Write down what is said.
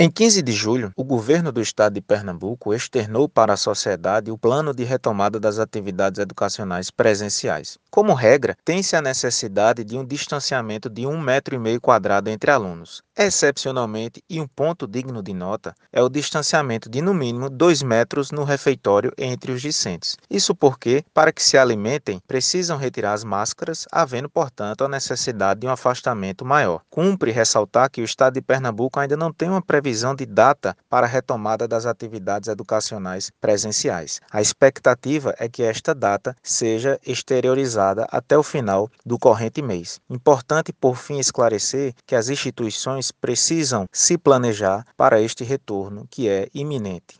Em 15 de julho, o governo do estado de Pernambuco externou para a sociedade o plano de retomada das atividades educacionais presenciais. Como regra, tem-se a necessidade de um distanciamento de um metro e meio quadrado entre alunos. Excepcionalmente, e um ponto digno de nota, é o distanciamento de no mínimo dois metros no refeitório entre os discentes. Isso porque, para que se alimentem, precisam retirar as máscaras, havendo, portanto, a necessidade de um afastamento maior. Cumpre ressaltar que o estado de Pernambuco ainda não tem uma previsão de data para a retomada das atividades educacionais presenciais. A expectativa é que esta data seja exteriorizada até o final do corrente mês. Importante, por fim, esclarecer que as instituições precisam se planejar para este retorno que é iminente.